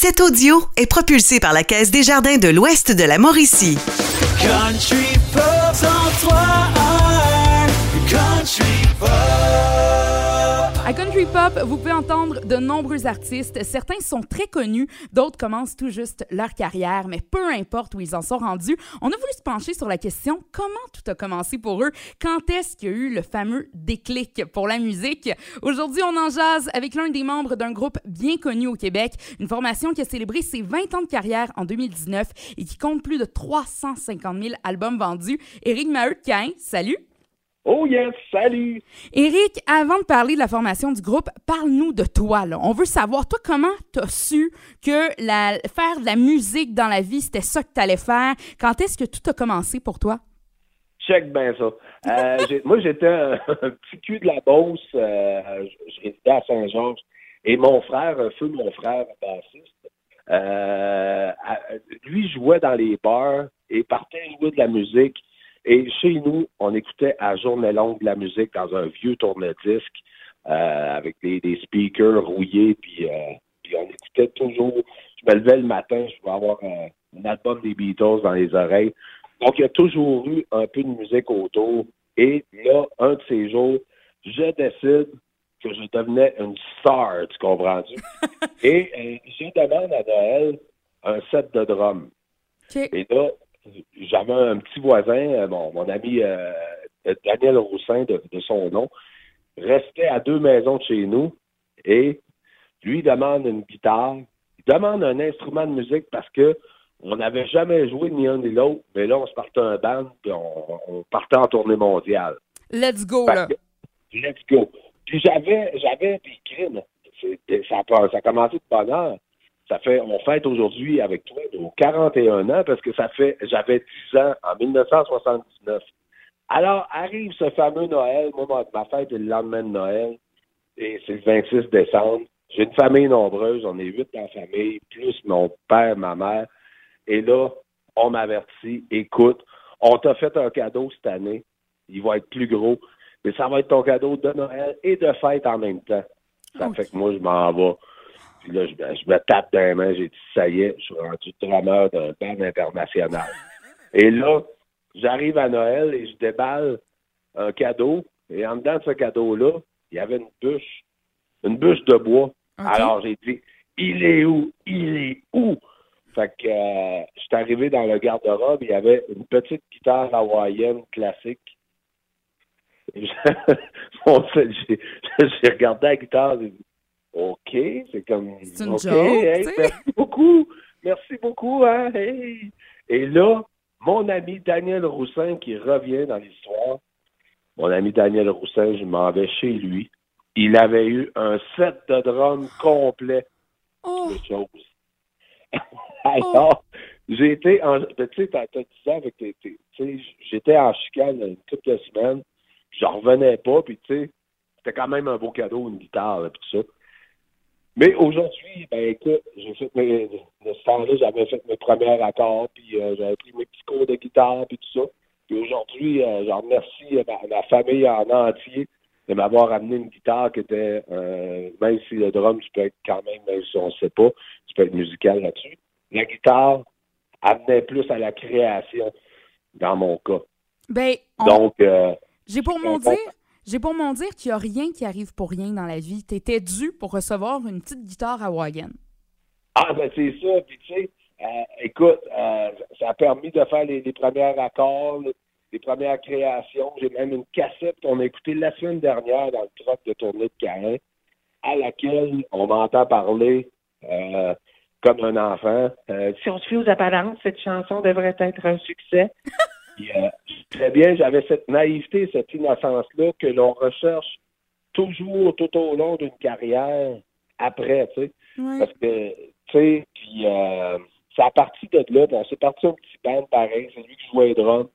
Cet audio est propulsé par la Caisse des Jardins de l'Ouest de la Mauricie. Country Pop 103 Country Pop À Country Pop, vous pouvez entendre de nombreux artistes. Certains sont très connus, d'autres commencent tout juste leur carrière, mais peu importe où ils en sont rendus, on a voulu se pencher sur la question comment tout a commencé pour eux, quand est-ce qu'il y a eu le fameux déclic pour la musique? Aujourd'hui, on en jase avec l'un des membres d'un groupe bien connu au Québec, une formation qui a célébré ses 20 ans de carrière en 2019 et qui compte plus de 350 000 albums vendus. Éric Maheu-Cain, salut! Oh yes, salut! Éric, avant de parler de la formation du groupe, parle-nous de toi. Là. On veut savoir, toi, comment t'as su que la, faire de la musique dans la vie, c'était ça que t'allais faire? Quand est-ce que tout a commencé pour toi? Check bien ça. Euh, moi, j'étais un, un petit cul de la Beauce. euh, à Saint-Georges. Et mon frère, un feu mon frère, bassiste, euh, lui jouait dans les bars et partait jouer de la musique. Et chez nous, on écoutait à journée longue de la musique dans un vieux tourne-disque euh, avec des, des speakers rouillés. Puis, euh, puis on écoutait toujours. Je me levais le matin, je pouvais avoir un, un album des Beatles dans les oreilles. Donc, il y a toujours eu un peu de musique autour. Et là, un de ces jours, je décide que je devenais une star, tu comprends-tu? Et euh, je demande à Noël un set de drums. Et là, j'avais un petit voisin, euh, mon, ami euh, Daniel Roussin, de, de son nom, restait à deux maisons de chez nous et lui demande une guitare, il demande un instrument de musique parce que on n'avait jamais joué ni un ni l'autre, mais là, on se partait un band puis on, on partait en tournée mondiale. Let's go, là. que, let's go. Puis j'avais, j'avais des crimes. Ça, a- ça a commencé de bonne heure. Ça fait, on fête aujourd'hui avec toi nos 41 ans parce que ça fait, j'avais 10 ans en 1979. Alors arrive ce fameux Noël. Moi, ma, fête est le lendemain de Noël et c'est le 26 décembre. J'ai une famille nombreuse, on est huit dans la famille, plus mon père, ma mère. Et là, on m'avertit, écoute, on t'a fait un cadeau cette année, il va être plus gros, mais ça va être ton cadeau de Noël et de fête en même temps. Ça fait que moi, je m'en vais. Puis là, je, me- je me tape dans les mains, j'ai dit, ça y est, je suis rendu drummer d'un band international. et là, j'arrive à Noël et je déballe un cadeau, et en dedans de ce cadeau-là, il y avait une bûche, une bûche de bois. Alors, j'ai dit, il est où? Il est où? Fait que euh, je suis arrivé dans le garde-robe, il y avait une petite guitare hawaïenne classique. J'ai regardé la guitare, j'ai dit, OK, c'est comme. C'est une OK, joke, hey, merci beaucoup. Merci beaucoup, hein, hey. Et là, mon ami Daniel Roussin qui revient dans l'histoire. Mon ami Daniel Roussin, je m'en vais chez lui. Il avait eu un set de drums complet Oh, de choses. Alors, j'ai été en. Tu sais, t'as dit avec tes. tes- Tu sais, j'étais en chicane une couple de semaines. J'en revenais pas, puis tu sais, c'était quand même un beau cadeau, une guitare, puis tout ça. Mais aujourd'hui, ben écoute, j'ai fait mes. De ce temps-là, j'avais fait mes premiers accords, puis euh, j'avais pris mes petits cours de guitare, puis tout ça. Puis aujourd'hui, euh, je remercie ma, ma famille en entier de m'avoir amené une guitare qui était, euh, même si le drum, tu peux être quand même, même si on ne sait pas, tu peux être musical là-dessus. La guitare amenait plus à la création dans mon cas. ben, on- Donc, euh, j'ai pour mon dire... J'ai pour mon dire qu'il n'y a rien qui arrive pour rien dans la vie. T'étais dû pour recevoir une petite guitare hawaïenne. ah, ben c'est ça. Puis tu sais, euh, écoute, euh, ça a permis de faire les, les premiers accords, les, les premières créations. J'ai même une cassette qu'on a écoutée la semaine dernière dans le truck de tournée de Carin, à laquelle on m'entend parler euh, comme un enfant. Euh, si on se fie aux apparences, cette chanson devrait être un succès. Puis, euh, très bien, j'avais cette naïveté, cette innocence-là que l'on recherche toujours tout au long d'une carrière après, tu sais. Parce que, tu sais, puis euh, c'est à partir de là, s'est parti un petit band pareil, c'est lui qui jouait les drums.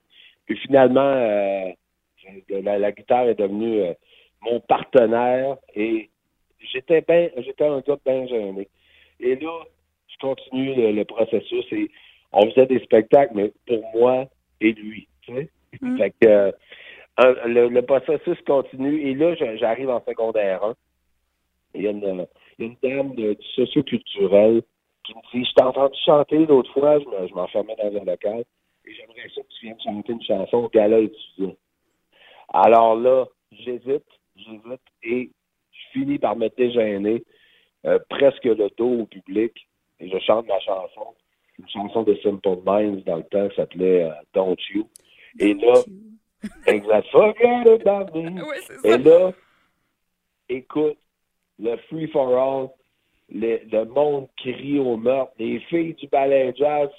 Puis finalement, euh, la, la guitare est devenue euh, mon partenaire et j'étais ben, j'étais un gars bien gêné. Et là, je continue le, le processus et on faisait des spectacles, mais pour moi et lui, tu sais. Mm. Fait que euh, le, le processus continue et là, j'arrive en secondaire 1. Il y a une, dame de, du socioculturel qui me dit Je t'ai entendu chanter l'autre fois, je me- je m'enfermais dans un local, et j'aimerais ça que tu viennes chanter une chanson au gala étudiant. Alors là, j'hésite, j'hésite, et je finis par me dégêner, euh, presque le dos au public, et je chante ma chanson, une chanson de Simple Minds dans le temps qui s'appelait euh, Don't You. Et là, exact, forget about me? Et là, écoute, le free for all, le, le monde crie au meurtre. Les filles du ballet jazz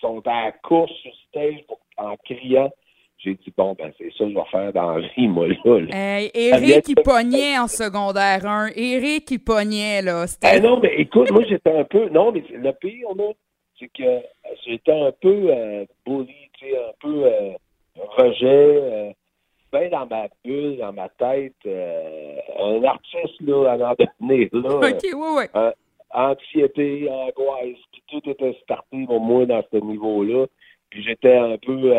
sont à la course sur stage pour- en criant. J'ai dit, bon, ben, c'est ça que je vais faire dans la vie, moi, là. là. Hey, Eric, il pognait en secondaire 1. Eric, il pognait, là. Eh C'était... non, mais écoute, moi, j'étais un peu. Non, mais le pire, là, c'est que j'étais un peu euh, bully, un peu euh, rejet, euh, ben dans ma bulle, dans ma tête. euh, un artiste, là, à là. OK, ouais, ouais. euh, anxiété, angoisse, puis tout était starté pour moi dans ce niveau-là. Puis j'étais un peu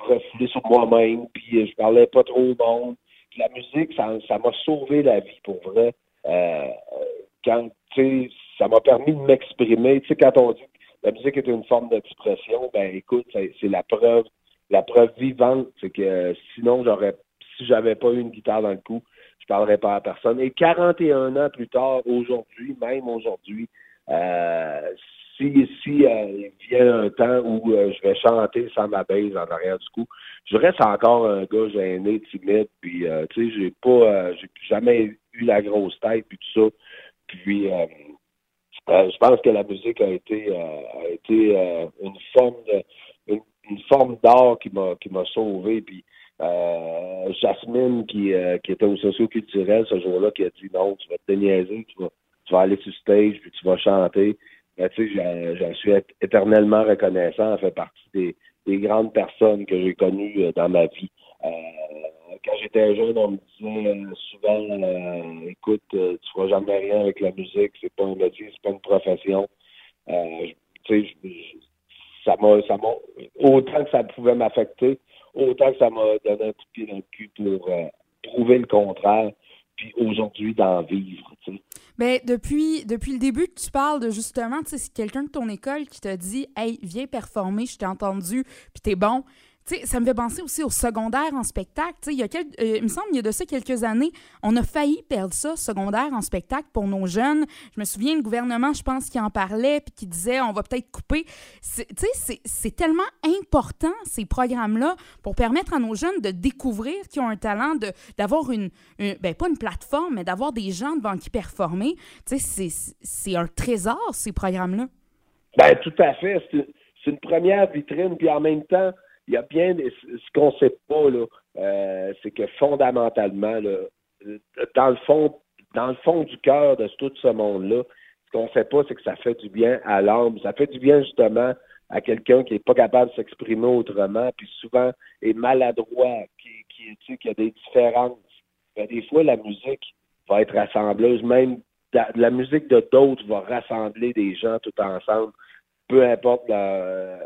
refoulé sur moi-même, puis je parlais pas trop au monde. Puis la musique, ça ça m'a sauvé la vie pour vrai. Euh, quand tu sais, ça m'a permis de m'exprimer. Tu sais, quand on dit que la musique est une forme d'expression, ben écoute, c'est la preuve, la preuve vivante, c'est que sinon j'aurais si j'avais pas eu une guitare dans le cou, je parlerais pas à personne. Et 41 ans plus tard, aujourd'hui, même aujourd'hui, euh, si, si euh, il vient un temps où euh, je vais chanter sans ma base en arrière du cou, je reste encore un gars gêné, timide, puis euh, tu sais, j'ai pas euh, j'ai jamais eu la grosse tête puis tout ça. Puis euh, je pense que la musique a été euh, a été euh, une forme de une, une forme d'art qui m'a qui m'a sauvé. Puis euh, Jasmine qui, euh, qui était au socio-culturel ce jour-là qui a dit non, tu vas te déniaiser, tu vas, tu vas aller sur stage puis tu vas chanter. Ben, tu sais, j'en- suis éternellement reconnaissant. Elle fait partie des, des grandes personnes que j'ai connues dans ma vie. Euh, quand j'étais jeune, on me disait euh, souvent euh, écoute, tu feras jamais rien avec la musique, c'est pas un métier, c'est pas une profession. Ça m'a ça m'a autant que ça pouvait m'affecter, autant que ça m'a donné un coup de pied dans le cul pour prouver le contraire, puis aujourd'hui d'en vivre. Ben, depuis, depuis le début tu parles de justement, tu sais, c'est quelqu'un de ton école qui t'a dit Hey, viens performer, je t'ai entendu, puis t'es bon. Tu sais, ça me fait penser aussi au secondaire en spectacle. Il y a quel- euh, il me semble, il y a de ça quelques années, on a failli perdre ça, secondaire en spectacle pour nos jeunes. Je me souviens, le gouvernement, je pense, qui en parlait, puis qui disait on va peut-être couper. C'est- tellement important, ces programmes-là, pour permettre à nos jeunes de découvrir qu'ils ont un talent, d'avoir une, une- ben, pas une plateforme, mais d'avoir des gens devant qui performer. C'est- un trésor, ces programmes-là. Ben, tout à fait. C'est une première vitrine, puis en même temps, il y a bien ce qu'on sait pas, euh, c'est que fondamentalement, dans le fond, dans le fond du cœur de tout ce monde-là, ce qu'on sait pas, c'est que ça fait du bien à l'âme. Ça fait du bien justement à quelqu'un qui est pas capable de s'exprimer autrement, puis souvent est maladroit, qui, qui, tu sais, qui a des différences. Ben, des fois, la musique va être rassembleuse, même la musique de d'autres va rassembler des gens tout ensemble peu importe la-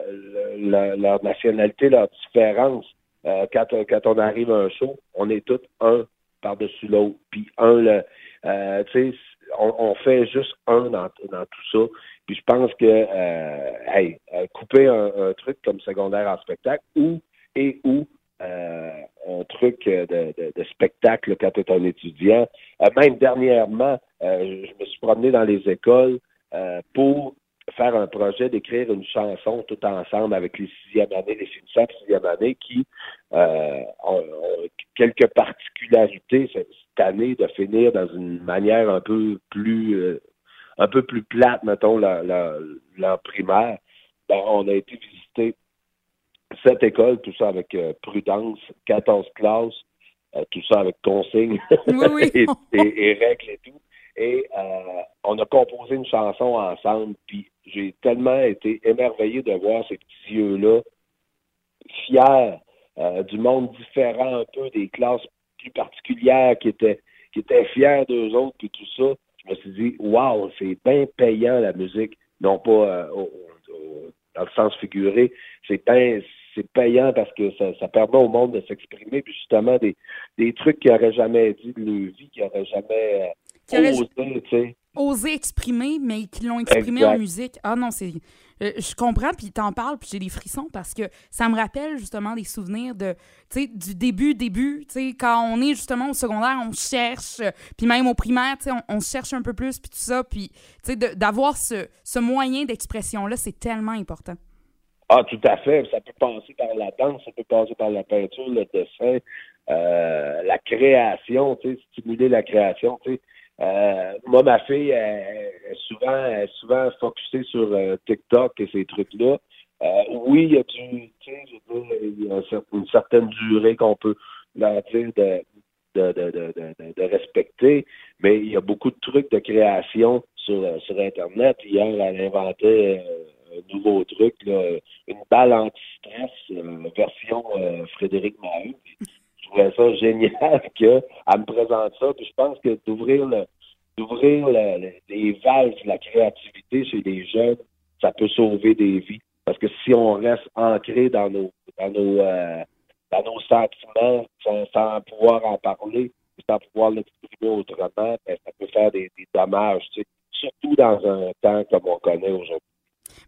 la- leur nationalité, leur différence. Euh, quand, quand on arrive à un show, on est tous un par-dessus l'autre. Puis un, le, euh, tu sais, on, on fait juste un dans, dans tout ça. Puis je pense que, euh, hey, euh, couper un, un truc comme secondaire en spectacle ou et ou euh, un truc de, de, de spectacle quand tu es un étudiant. Euh, même dernièrement, euh, je me suis promené dans les écoles euh, pour faire un projet d'écrire une chanson tout ensemble avec les sixième années, les finissants de sixième année qui euh, ont, ont quelques particularités cette année de finir dans une manière un peu plus euh, un peu plus plate, mettons, leur primaire. Ben, on a été visiter cette école, tout ça avec euh, prudence, 14 classes, tout ça avec consigne Oui, oui. et, et- et règles et tout. Et euh, on a composé une chanson ensemble, puis j'ai tellement été émerveillé de voir ces petits yeux-là, fiers euh, du monde différent un peu, des classes plus particulières qui étaient qui étaient fiers d'eux autres, puis tout ça. Je me suis dit, waouh, c'est bien payant la musique, non pas euh, dans le sens figuré, c'est bien payant parce que ça, ça permet au monde de s'exprimer, puis justement des, des trucs qu'ils n'auraient jamais dit de leur vie, qu'ils n'auraient jamais euh, qui auraient osé, exprimer, mais qui l'ont exprimé Exact. en musique. Ah non, c'est. euh, je comprends, puis t'en parles, puis j'ai des frissons parce que ça me rappelle justement des souvenirs de, du début, début, tu quand on est justement au secondaire, on cherche, euh, puis même au primaire, tu on, on cherche un peu plus, puis tout ça, puis, tu sais, de- d'avoir ce, ce moyen d'expression-là, c'est tellement important. Ah, tout à fait. Ça peut passer par la danse, ça peut passer par la peinture, le dessin, euh, la création, tu sais, stimuler la création, tu sais. Euh, moi, ma fille, elle, souvent, elle souvent focusée sur euh, TikTok et ces trucs-là. Euh, oui, il y a du, il y a une certaine durée qu'on peut leur dire de, de, de, de, respecter, mais il y a beaucoup de trucs de création sur, euh, sur Internet. Hier, elle inventait euh, un nouveau truc, là, une balle anti-stress, version Frédéric Maheu. Trouvais ça génial qu'elle me présente ça. Puis je pense que d'ouvrir le d'ouvrir le- le- les valves de la créativité chez les jeunes, ça peut sauver des vies. Parce que si on reste ancré dans nos dans nos euh, dans nos sentiments sans, pouvoir en parler, sans pouvoir l'exprimer autrement, ben, ça peut faire des, dommages, surtout dans un temps comme on connaît aujourd'hui.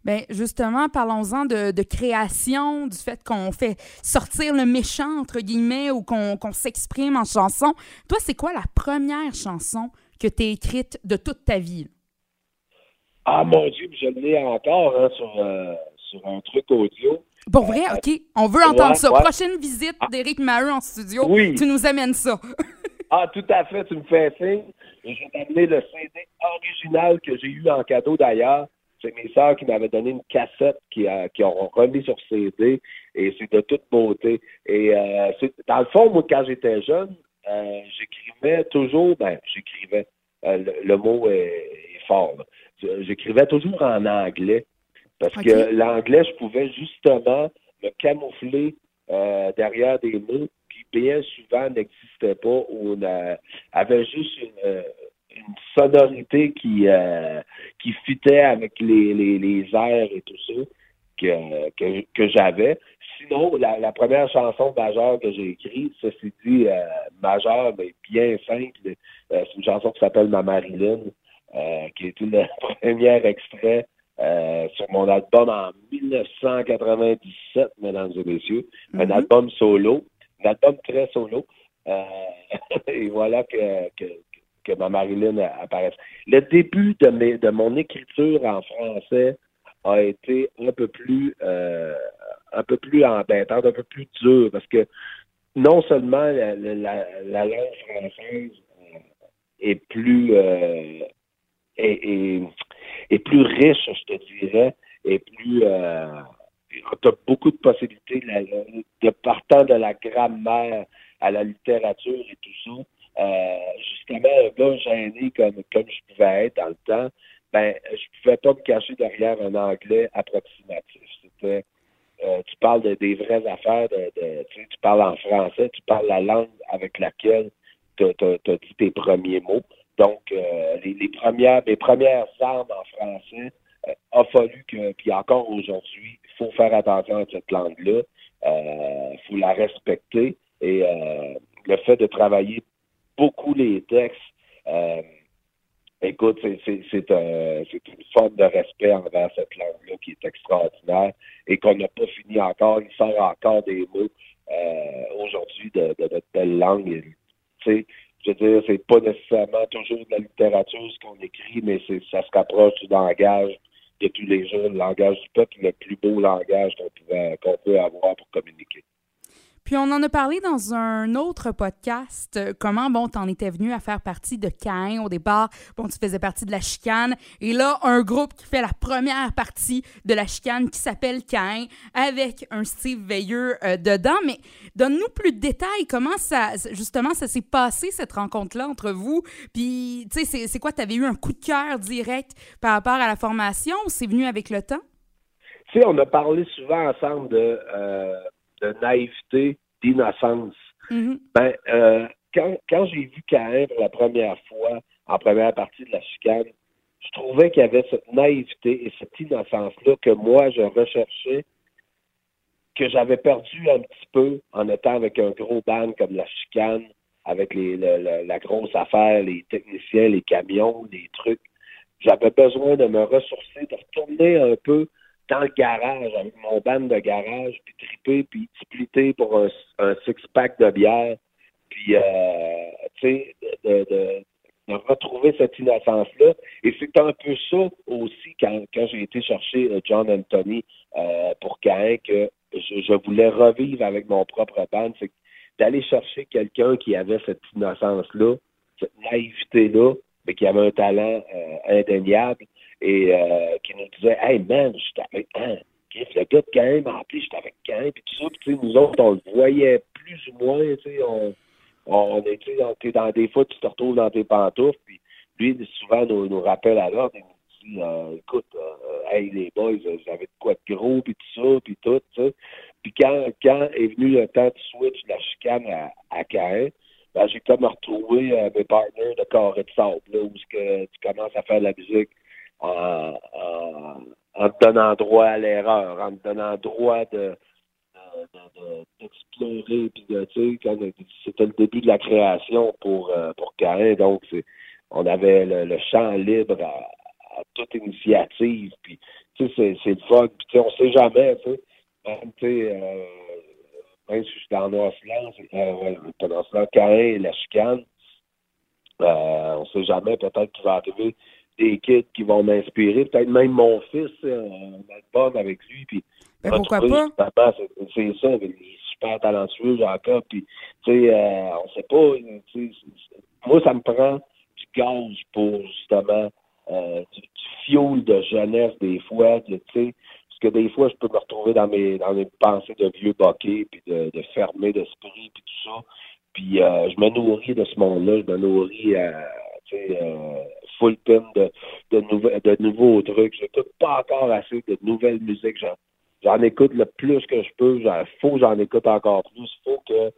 Ben justement, parlons-en de, de création, du fait qu'on fait sortir le méchant, entre guillemets, ou qu'on s'exprime en chanson. Toi, c'est quoi la première chanson que tu as écrite de toute ta vie? Ah mon Dieu, je l'ai encore hein, sur, euh, sur un truc audio. Pour vrai, OK, on veut entendre ouais, ça. ouais. Prochaine visite d'Éric Maheu en studio, Oui. tu nous amènes ça. Ah, tout à fait, tu me fais signe. Je vais t'amener le CD original que j'ai eu en cadeau d'ailleurs. C'est mes sœurs qui m'avaient donné une cassette qui, a- qui ont remis sur CD et c'est de toute beauté. Et euh, c'est- dans le fond, moi, quand j'étais jeune, euh, j'écrivais toujours, ben, j'écrivais, euh, le, le mot est, est fort, là. J'écrivais toujours en anglais. Parce que l'anglais, je pouvais justement me camoufler euh, derrière des mots qui bien souvent n'existaient pas ou avaient juste une, euh, une sonorité qui, euh, qui fitait avec les, les, les airs et tout ça que, que, que j'avais. Sinon, la, la première chanson majeure que j'ai écrite, ceci dit, euh, majeure, mais bien simple, euh, c'est une chanson qui s'appelle Ma Marilyn, euh, qui était le premier extrait euh, sur mon album en 1997, mesdames et messieurs. Un Mhm. album solo, un album très solo. Euh, et voilà que, que, que ma Marilyn apparaisse. Le début de, mes, de mon écriture en français a été un peu plus euh, un peu plus embêtante, un peu plus dur, parce que non seulement la, la, la- la langue française euh, est plus euh, est, est- est plus riche, je te dirais, et plus euh, tu as beaucoup de possibilités de partant de la grammaire à la littérature et tout ça. Euh, justement, un gars gêné comme, comme je pouvais être dans le temps, ben, je pouvais pas me cacher derrière un anglais approximatif. C'était euh, tu parles de, des vraies affaires, de, tu, parles en français, tu parles la langue avec laquelle tu as, dit tes premiers mots. Donc, euh, les, premières, mes premières armes en français, euh, a fallu que, puis encore aujourd'hui, il faut faire attention à cette langue-là. Il faut la respecter. Et le fait de travailler beaucoup les textes, euh, écoute, c'est, un- une forme de respect envers cette langue-là qui est extraordinaire et qu'on n'a pas fini encore. Il sort encore des mots euh, aujourd'hui de, de notre belle langue. Je veux dire, c'est pas nécessairement toujours de la littérature ce qu'on écrit, mais ça se rapproche du langage de tous les jours, le langage du peuple, le plus beau langage qu'on peut avoir pour communiquer. Puis on en a parlé dans un autre podcast, euh, comment, bon, t'en étais venu à faire partie de Cain au départ. Bon, tu faisais partie de la chicane. Et là, un groupe qui fait la première partie de la chicane qui s'appelle Cain, avec un Steve Veilleux euh, dedans. Mais donne-nous plus de détails. Comment ça, justement, ça s'est passé, cette rencontre-là entre vous? Puis, tu sais, c'est- quoi? T'avais eu un coup de cœur direct par rapport à la formation ou c'est venu avec le temps? Tu sais, on a parlé souvent ensemble de, euh, de naïveté, d'innocence. Mhm. Ben, euh, quand, quand j'ai vu Caïn pour la première fois, en première partie de la chicane, je trouvais qu'il y avait cette naïveté et cette innocence-là que moi, je recherchais, que j'avais perdu un petit peu en étant avec un gros band comme la chicane. avec les, le- le- la grosse affaire, les techniciens, les camions, les trucs. J'avais besoin de me ressourcer, de retourner un peu dans le garage avec mon band de garage, puis triper, puis splitter pour un, six-pack de bière, puis, euh, tu sais, de, retrouver cette innocence-là. Et c'est un peu ça aussi quand, quand j'ai été chercher euh, John Anthony euh, pour Caen que je, je voulais revivre avec mon propre band. C'est d'aller chercher quelqu'un qui avait cette innocence-là, cette naïveté-là, mais qui avait un talent euh, indéniable et euh, qui nous disait Hey man, je suis avec hein, le gars de Caen m'a appelé, j'étais avec Caen, puis tout ça, puis nous autres, on le voyait plus ou moins, tu sais, on, on était dans, des fois, tu te retrouves dans tes pantoufles, puis lui, souvent, nous, nous rappelle à l'ordre, il nous dit euh, écoute, euh, hey les boys, euh, j'avais de quoi de gros, puis tout ça, puis tout, tu sais. Puis quand, quand est venu le temps de switch la chicane à, à Caen, ben, j'ai comme retrouvé euh, mes partenaires de carré de sable, là, où que tu commences à faire de la musique en, te donnant droit à l'erreur, en te donnant droit de de- de- d'explorer puis de tu c'était le début de la création pour euh, pour Caen donc c'est on avait le, champ libre à, toute initiative puis tu sais c'est le fun puis tu sais on sait jamais tu sais. Euh, même si je suis dans Noir-Silence, euh, dans Silence, Caen et la chicane euh, on sait jamais peut-être qu'il va arriver des kids qui vont m'inspirer peut-être même mon fils euh, un album avec lui puis Ben, pourquoi pas? c'est- ça, il est super talentueux, Jacob. Puis, tu sais, euh, on sait pas. c'est- Moi, ça me prend du gaz pour justement euh, du, du fioul de jeunesse des fois, tu sais, parce que des fois, je peux me retrouver dans mes dans mes pensées de vieux boquets, puis de, de fermé d'esprit, puis tout ça. Puis euh, je me nourris de ce monde-là, je me nourris euh, sais, euh, full pin de, de, nouvel- de nouveaux trucs. J'écoute pas encore assez de nouvelles musiques. J'en, j'en écoute le plus que je peux. Il faut que j'en écoute encore plus. Il faut que euh,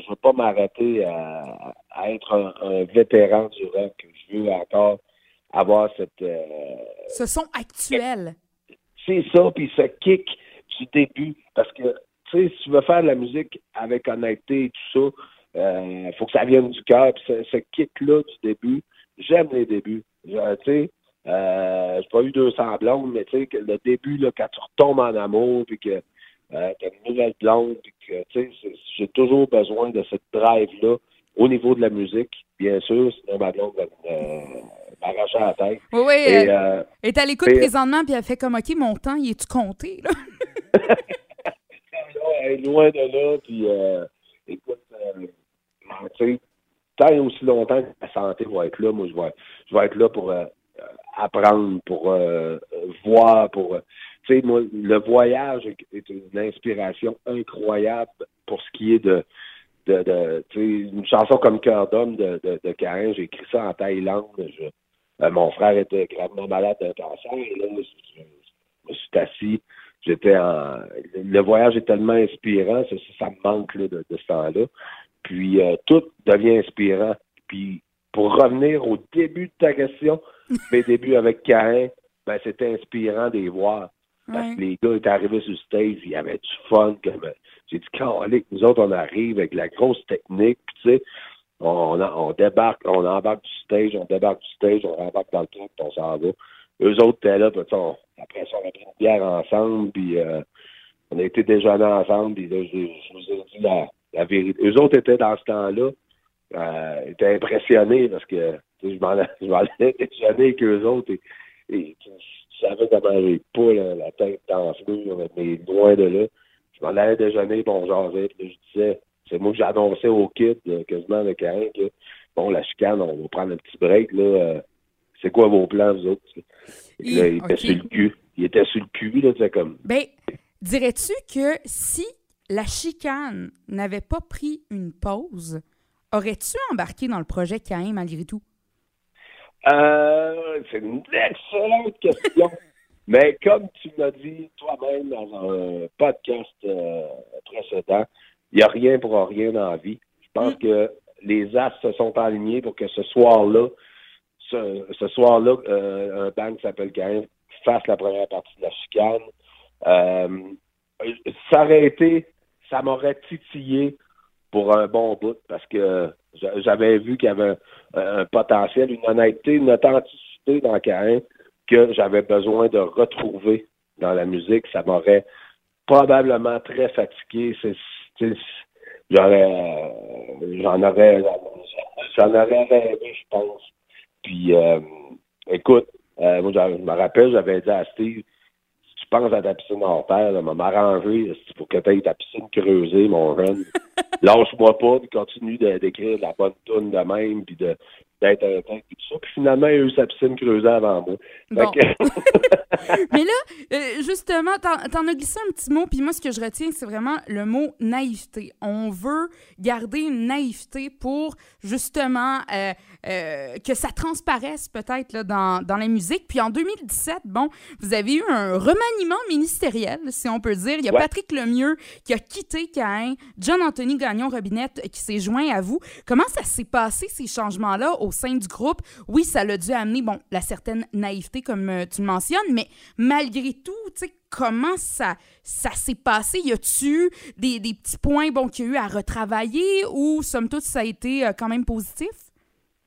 je veux pas m'arrêter à, à être un, un vétéran du rock. Je veux encore avoir cette euh, Ce sont actuels. c'est ça, puis ce kick du début. Parce que, tu sais, si tu veux faire de la musique avec honnêteté et tout ça, il faut que ça vienne du cœur. Puis ce, ce kick-là du début, j'aime les débuts. Je- Tu sais, euh, j'ai pas eu 200 blondes, mais tu sais, le début, là, quand tu retombes en amour, puis que euh, t'as une nouvelle blonde, puis que, tu sais, j'ai toujours besoin de cette drive-là au niveau de la musique, bien sûr, sinon ma blonde va euh, m'arracher la tête. Oui, oui. Et, euh, euh, est à l'écoute présentement, puis elle fait comme, OK, mon temps, il est-tu compté, là? elle est loin de là, puis euh, écoute, euh, tu sais, tant et aussi longtemps que la santé va être là, moi, je vais, je vais être là pour euh, apprendre, pour euh, voir, pour... euh, tu sais, moi, le voyage est- une inspiration incroyable pour ce qui est de... de, de tu sais, une chanson comme Cœur d'homme de, de, de j'ai écrit ça en Thaïlande. Euh, mon frère était gravement malade d'un cancer, et là, je, je me suis assis. J'étais en le voyage est tellement inspirant, ça, ça me manque là, de, de ce temps-là. Puis euh, tout devient inspirant. Puis pour revenir au début de ta question, mes débuts avec Cain, ben c'était inspirant de les voir. Parce Ouais. que les gars étaient arrivés sur le stage, il y avait du fun. Comme, euh, j'ai dit, Calique, nous autres, on arrive avec la grosse technique, puis tu sais, on, on débarque, on embarque du stage, on débarque du stage, on embarque dans le truc, puis on s'en va. Eux autres étaient là, puis on- après ça, on a pris une bière ensemble, puis euh, on a été déjeuner ensemble, puis là, je, je vous ai dit la, la vérité. Eux autres étaient dans ce temps-là, euh, étaient impressionnés parce que tu sais, je m'en allais- je déjeuner avec eux autres et, et tu tu savais comment j'ai pas là, la tête d'enflure, mais loin de là. Je m'en allais déjeuner, bon, puis là, je disais, c'est moi que j'annonçais au kid, euh, quasiment avec Karen, que bon, la chicane, on va prendre un petit break, là. euh, c'est quoi vos plans, vous autres? Et là, il était sur le cul. Il était sur le cul, là, c'est comme. Ben, dirais-tu que si la chicane n'avait pas pris une pause, aurais-tu embarqué dans le projet Caïn malgré tout? Euh, c'est une excellente question. Mais comme tu m'as dit toi-même dans un podcast euh, précédent, il n'y a rien pour rien dans la vie. Je pense Mm. que les as se sont alignés pour que ce soir-là, ce, ce soir-là, euh, un band qui s'appelle Caïn fasse la première partie de la chicane. Euh, ça aurait été, ça m'aurait titillé pour un bon bout parce que j'a- j'avais vu qu'il y avait un, potentiel, une honnêteté, une authenticité dans Caïn que j'avais besoin de retrouver dans la musique. Ça m'aurait probablement très fatigué. J'aurais, j'en aurais, j'en aurais rêvé, je pense. Puis, euh, écoute, euh, moi, je me rappelle, j'avais dit à Steve, penses à ta piscine hors terre, là, m'a m'arranger, faut que tu aies ta piscine creusée, mon jeune? Lâche-moi pas, puis continue de- d'écrire de la bonne toune de même, puis de d'être un temps, puis tout ça. Puis finalement, il a eu sa piscine creusée avant moi. Fait Bon. que- Mais là, euh, justement, t'en, as glissé un petit mot, puis moi, ce que je retiens, c'est vraiment le mot naïveté. On veut garder une naïveté pour, justement, euh, euh, que ça transparaisse peut-être là, dans, dans la musique. Puis en 2017, bon, vous avez eu un remaniement ministériel, si on peut dire. Il y a Ouais. Patrick Lemieux qui a quitté Caïn, Gagnon-Robinette qui s'est joint à vous. Comment ça s'est passé, ces changements-là, au sein du groupe? Oui, ça l'a dû amener, bon, la certaine naïveté, comme euh, tu le mentionnes, mais malgré tout, tu sais, comment ça, ça s'est passé? Y a-tu des, des petits points, bon, qu'il y a eu à retravailler ou, somme toute, ça a été euh, quand même positif?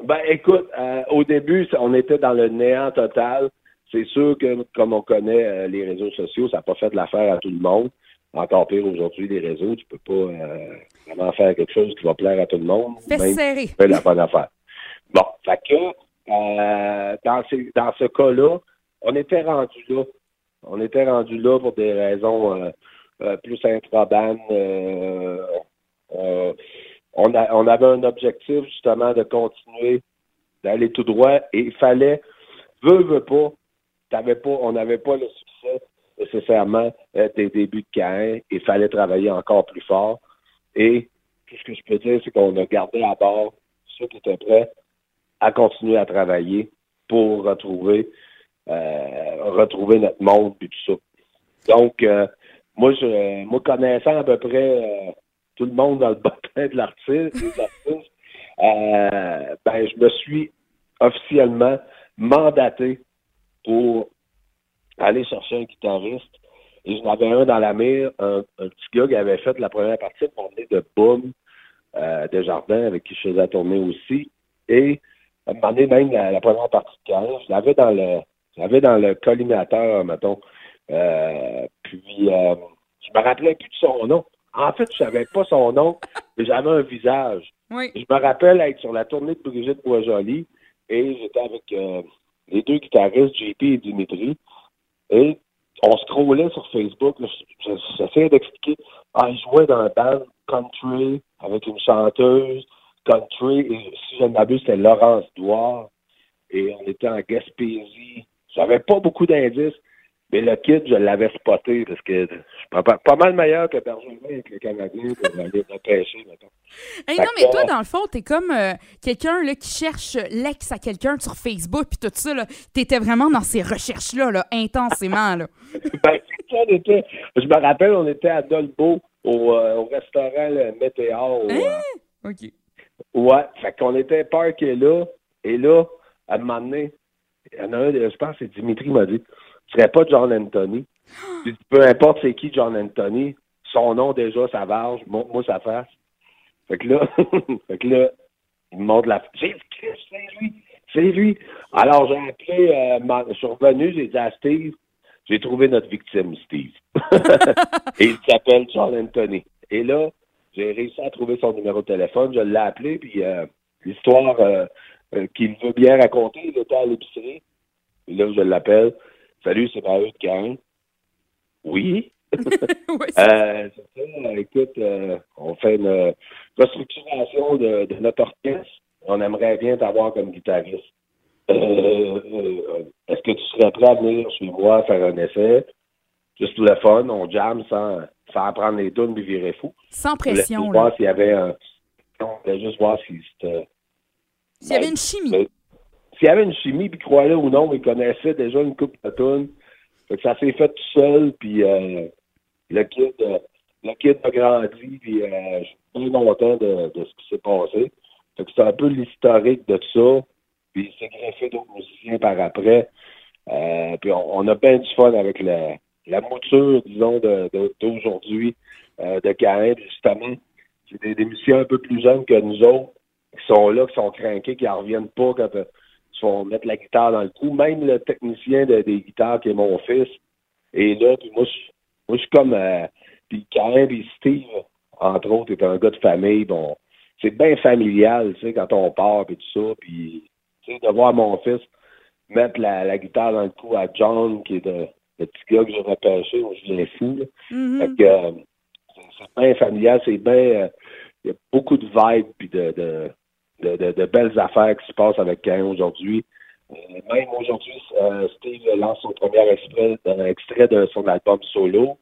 Ben, écoute, euh, au début, on était dans le néant total. C'est sûr que, comme on connaît les réseaux sociaux, ça n'a pas fait l'affaire à tout le monde. Encore pire aujourd'hui, les réseaux, tu peux pas vraiment faire quelque chose qui va plaire à tout le monde. Même serré. fais la bonne affaire. Bon, fait que, euh, dans, ces- dans ce cas-là, on était rendu là. On était rendu là pour des raisons euh, euh, plus intrabanes. on, a, on avait un objectif justement de continuer d'aller tout droit et il fallait, veux, veux pas, t'avais pas on n'avait pas le succès nécessairement des débuts de Caen. Il fallait travailler encore plus fort. Et tout ce que je peux dire, c'est qu'on a gardé à bord ceux qui étaient prêts à continuer à travailler pour retrouver euh, retrouver notre monde et tout ça. Donc, euh, moi, je, moi, connaissant à peu près euh, tout le monde dans le bottin de l'artiste, des artistes, ben, je me suis officiellement mandaté pour aller chercher un guitariste. Et j'en avais un dans la mire, un, un petit gars qui avait fait la première partie pour venir de Boom, euh, de Jardin, avec qui je faisais tourner aussi. Et à un moment donné, même la, la première partie de carrière, je l'avais dans le je l'avais dans le collimateur, mettons. Euh, puis euh, je me rappelais plus de son nom. En fait, je savais pas son nom, mais j'avais un visage. Oui. Je me rappelle être sur la tournée de Brigitte Boisjoli et j'étais avec euh, les deux guitaristes, JP et Dimitri. Et on scrollait sur Facebook. J'essayais d'expliquer. Ah, ils jouaient dans un band country avec une chanteuse country. Et si je ne m'abuse, c'était Laurence Douard. Et on était en Gaspésie. J'avais pas beaucoup d'indices. Mais le kid, je l'avais spoté parce que je suis pas, pas mal meilleur que Bergevin avec le Canadien pour aller repêcher, mettons. Hey, non, mais toi, dans le fond, t'es comme euh, quelqu'un qui cherche l'ex à quelqu'un sur Facebook, puis tout ça. T'étais vraiment dans ces recherches-là, là, intensément. Là. Ben, ça, on était, je me rappelle, on était à Dolbeau, au, euh, au restaurant le Météor. au, euh, OK. ouais, fait qu'on était parqués là. Et là, à un moment donné, il y en a un, je pense que c'est Dimitri m'a dit Tu serais pas John Anthony. Puis, peu importe c'est qui John Anthony, son nom déjà, ça varge, moi, ça fasse. Fait que là, fait que là, il me montre la. J'ai c'est lui, c'est lui. Alors j'ai appelé, euh, ma- je suis revenu, j'ai dit à Steve, j'ai trouvé notre victime, Steve. Et il s'appelle John Anthony. Et là, j'ai réussi à trouver son numéro de téléphone, je l'ai appelé, puis euh, l'histoire euh, qu'il veut bien raconter, il était à l'épicerie. Et là, je l'appelle. Salut, c'est de Caen. Oui. C'est- Euh, ça. Écoute, euh, on fait une euh, restructuration de, de notre orchestre. On aimerait bien t'avoir comme guitariste. Euh, Est-ce que tu serais prêt à venir chez moi faire un essai? Juste le fun, on jam sans, sans prendre les tunes et virer fou. Sans On voulait pression. juste Là. voir s'il y avait un. On voulait juste voir si c'était. S'il y avait une chimie. S'il y avait une chimie, puis croyez ou non, il connaissait déjà une coupe de tunes. Fait que ça s'est fait tout seul, puis euh, le kid, euh, le kid a grandi, puis euh, je suis bien content de, de ce qui s'est passé. Fait que c'est un peu l'historique de tout ça. Puis il s'est greffé d'autres musiciens par après. Euh, puis on, on a bien du fun avec la, la mouture, disons, de- de- d'aujourd'hui euh, de Justement, c'est des, des musiciens un peu plus jeunes que nous autres, qui sont là, qui sont craqués, qui en reviennent pas quand ils vont mettre la guitare dans le cou. Même le technicien de- des guitares, qui est mon fils, est là, puis moi, je, moi, je suis comme... Euh, puis Karen et Steve, entre autres, est un gars de famille, bon, c'est bien familial, tu sais, quand on part, puis tout ça, puis, tu sais, de voir mon fils mettre la, la guitare dans le cou à John, qui est de- le petit gars que j'ai repêché, je viens fou, là. Mhm. Fait que, euh, c'est- bien familial, c'est bien. euh, Il y a beaucoup de vibes puis de, de, de, de- de belles affaires qui se passent avec Cain aujourd'hui. Euh, même aujourd'hui, euh, Steve lance son premier extrait, un extrait de son album solo.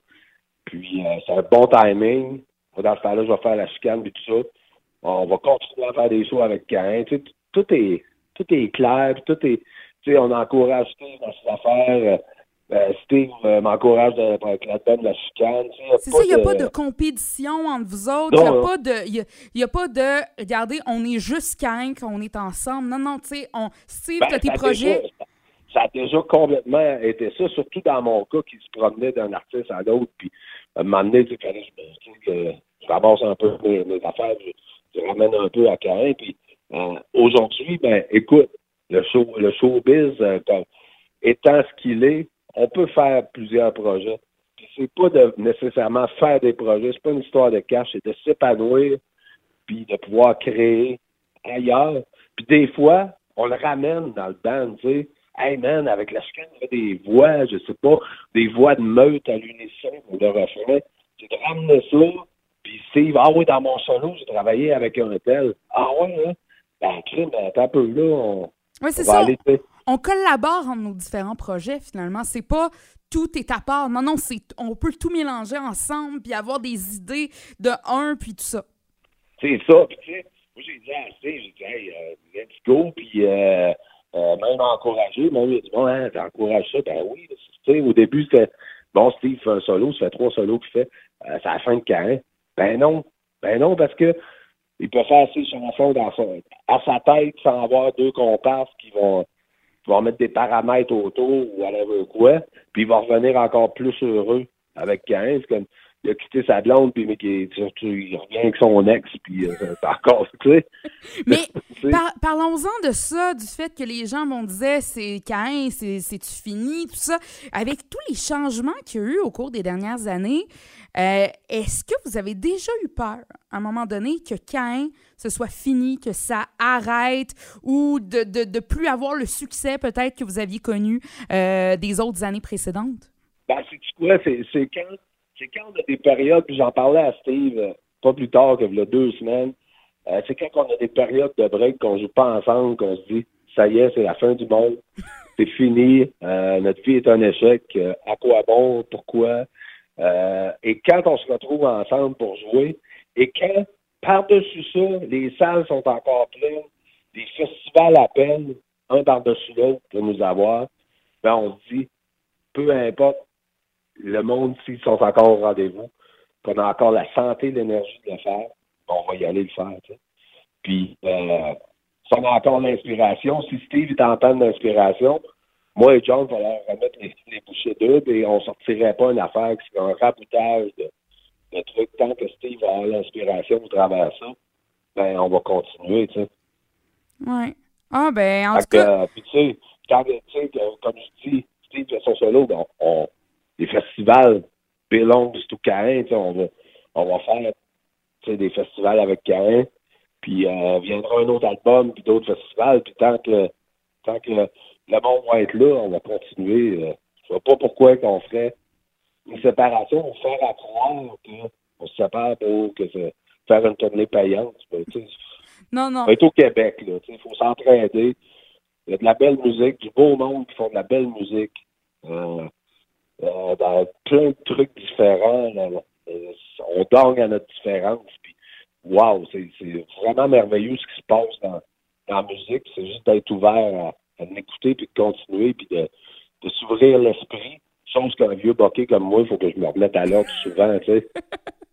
Puis euh, c'est un bon timing. Dans ce temps-là, je vais faire la chicane et tout ça. On va continuer à faire des shows avec Cain. Tu sais, tout est tout est clair, tout est. Tu sais, on encourage Steve dans ses affaires. Euh, Steve euh, m'encourage de- avec l'album de la chicane. C'est ça, il n'y a de- pas de compétition entre vous autres. Il n'y a, pas de- y a- y a pas de. Regardez, on est juste quand on est ensemble. Non, non, tu sais, on. Steve, Ben, t'as tes projets. déjà- ça a déjà complètement été ça, surtout dans mon cas qui se promenait d'un artiste à l'autre. Puis, à un moment donné, tu sais, je, je ramasse un peu mes, mes affaires, je, je ramène un peu à Carin. Puis, euh, aujourd'hui, ben, écoute, le show, le showbiz, euh, étant ce qu'il est, on peut faire plusieurs projets. Puis, c'est pas de nécessairement faire des projets, c'est pas une histoire de cash, c'est de s'épanouir, puis de pouvoir créer ailleurs. Puis des fois, on le ramène dans le band, tu sais. Hey man, avec la chicane, il y avait des voix, je sais pas, des voix de meute à l'unisson ou de refrain. C'est de ramener ça, puis Steve, ah oui, dans mon solo, j'ai travaillé avec un tel. Ah ouais, hein? Ben, crime, ben, attends un peu là, on, Oui, c'est on va ça. aller, tu. On collabore entre nos différents projets, finalement. C'est pas tout est à part. Non, non, c'est on peut tout mélanger ensemble puis avoir des idées de un puis tout ça. C'est ça. Puis, moi, j'ai dit à Steve, j'ai dit, hey, euh, let's go. Puis, euh, euh, même encourager, même, il a dit, bon, hein, ça. Ben oui. Tu sais, au début, c'était, bon, Steve fait un solo, ça fait trois solos qu'il fait. La fin de Carin. Ben non. Ben non, parce que il peut faire ses chansons dans son, à sa tête sans avoir deux comparses qui vont, qui vont mettre des paramètres autour ou whatever quoi. Puis il va revenir encore plus heureux avec Carin. C'est comme, il a quitté sa blonde, puis mais qui, il revient avec son ex, puis euh, encore, tu sais. Mais par- parlons-en de ça, du fait que les gens m'ont disait c'est Cain, c'est c'est-tu fini, tout ça. Avec tous les changements qu'il y a eu au cours des dernières années, euh, est-ce que vous avez déjà eu peur, à un moment donné, que Cain, ce soit fini, que ça arrête ou de, de, de plus avoir le succès peut-être que vous aviez connu euh, des autres années précédentes? Ben, c'est quoi? C'est quand, c'est quand on a des périodes, puis j'en parlais à Steve euh, pas plus tard que a deux semaines. euh, c'est quand on a des périodes de break qu'on joue pas ensemble, qu'on se dit ça y est, c'est la fin du monde, c'est fini, euh, notre vie est un échec, euh, à quoi bon, pourquoi? Et quand on se retrouve ensemble pour jouer, et quand, par-dessus ça, les salles sont encore pleines, les festivals appellent, un par-dessus l'autre pour nous avoir, ben on se dit, peu importe le monde, s'ils sont encore au rendez-vous, qu'on a encore la santé, l'énergie de le faire, on va y aller le faire. Puis, euh, si on a encore l'inspiration, si Steve est en panne d'inspiration, moi et John, il va leur remettre les, les bouchées doubles et on sortirait pas une affaire qui serait un raboutage de, de trucs. Tant que Steve va avoir l'inspiration au travers de ça, ben, on va continuer, tu sais. Ouais. Ah, ben, en Fait tout cas, euh, puis tu sais, quand, tu sais, que- comme je dis, Steve fait son solo, ben, on, les festivals belongs to Cain, tu sais, on va, on va faire, tu sais, des festivals avec Cain, puis euh, viendra un autre album, puis d'autres festivals, puis tant que, tant que le, le monde va être là, on va continuer. euh, je vois pas pourquoi qu'on ferait une séparation, on faire à croire qu'on se sépare pour que ça- faire une tournée payante. Ben, non, non. on est au Québec, là. Il faut s'entraider. Il y a de la belle musique, du beau monde qui font de la belle musique. Euh, euh, dans plein de trucs différents. Euh, on gagne à notre différence. Puis, wow, c'est vraiment merveilleux ce qui se passe dans, la musique. C'est juste d'être ouvert à, à l'écouter puis de continuer puis de, de s'ouvrir l'esprit. Chose qu'un vieux boquet comme moi, il faut que je me remette à l'ordre souvent, tu sais.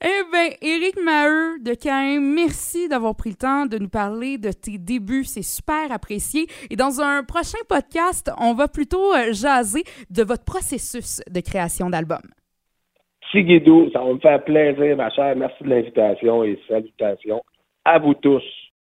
Eh bien, Éric Maheu de Cain, merci d'avoir pris le temps de nous parler de tes débuts. C'est super apprécié. Et dans un prochain podcast, on va plutôt euh, jaser de votre processus de création d'album. Tigidou, ça va me faire plaisir, ma chère. Merci de l'invitation et salutations à vous tous.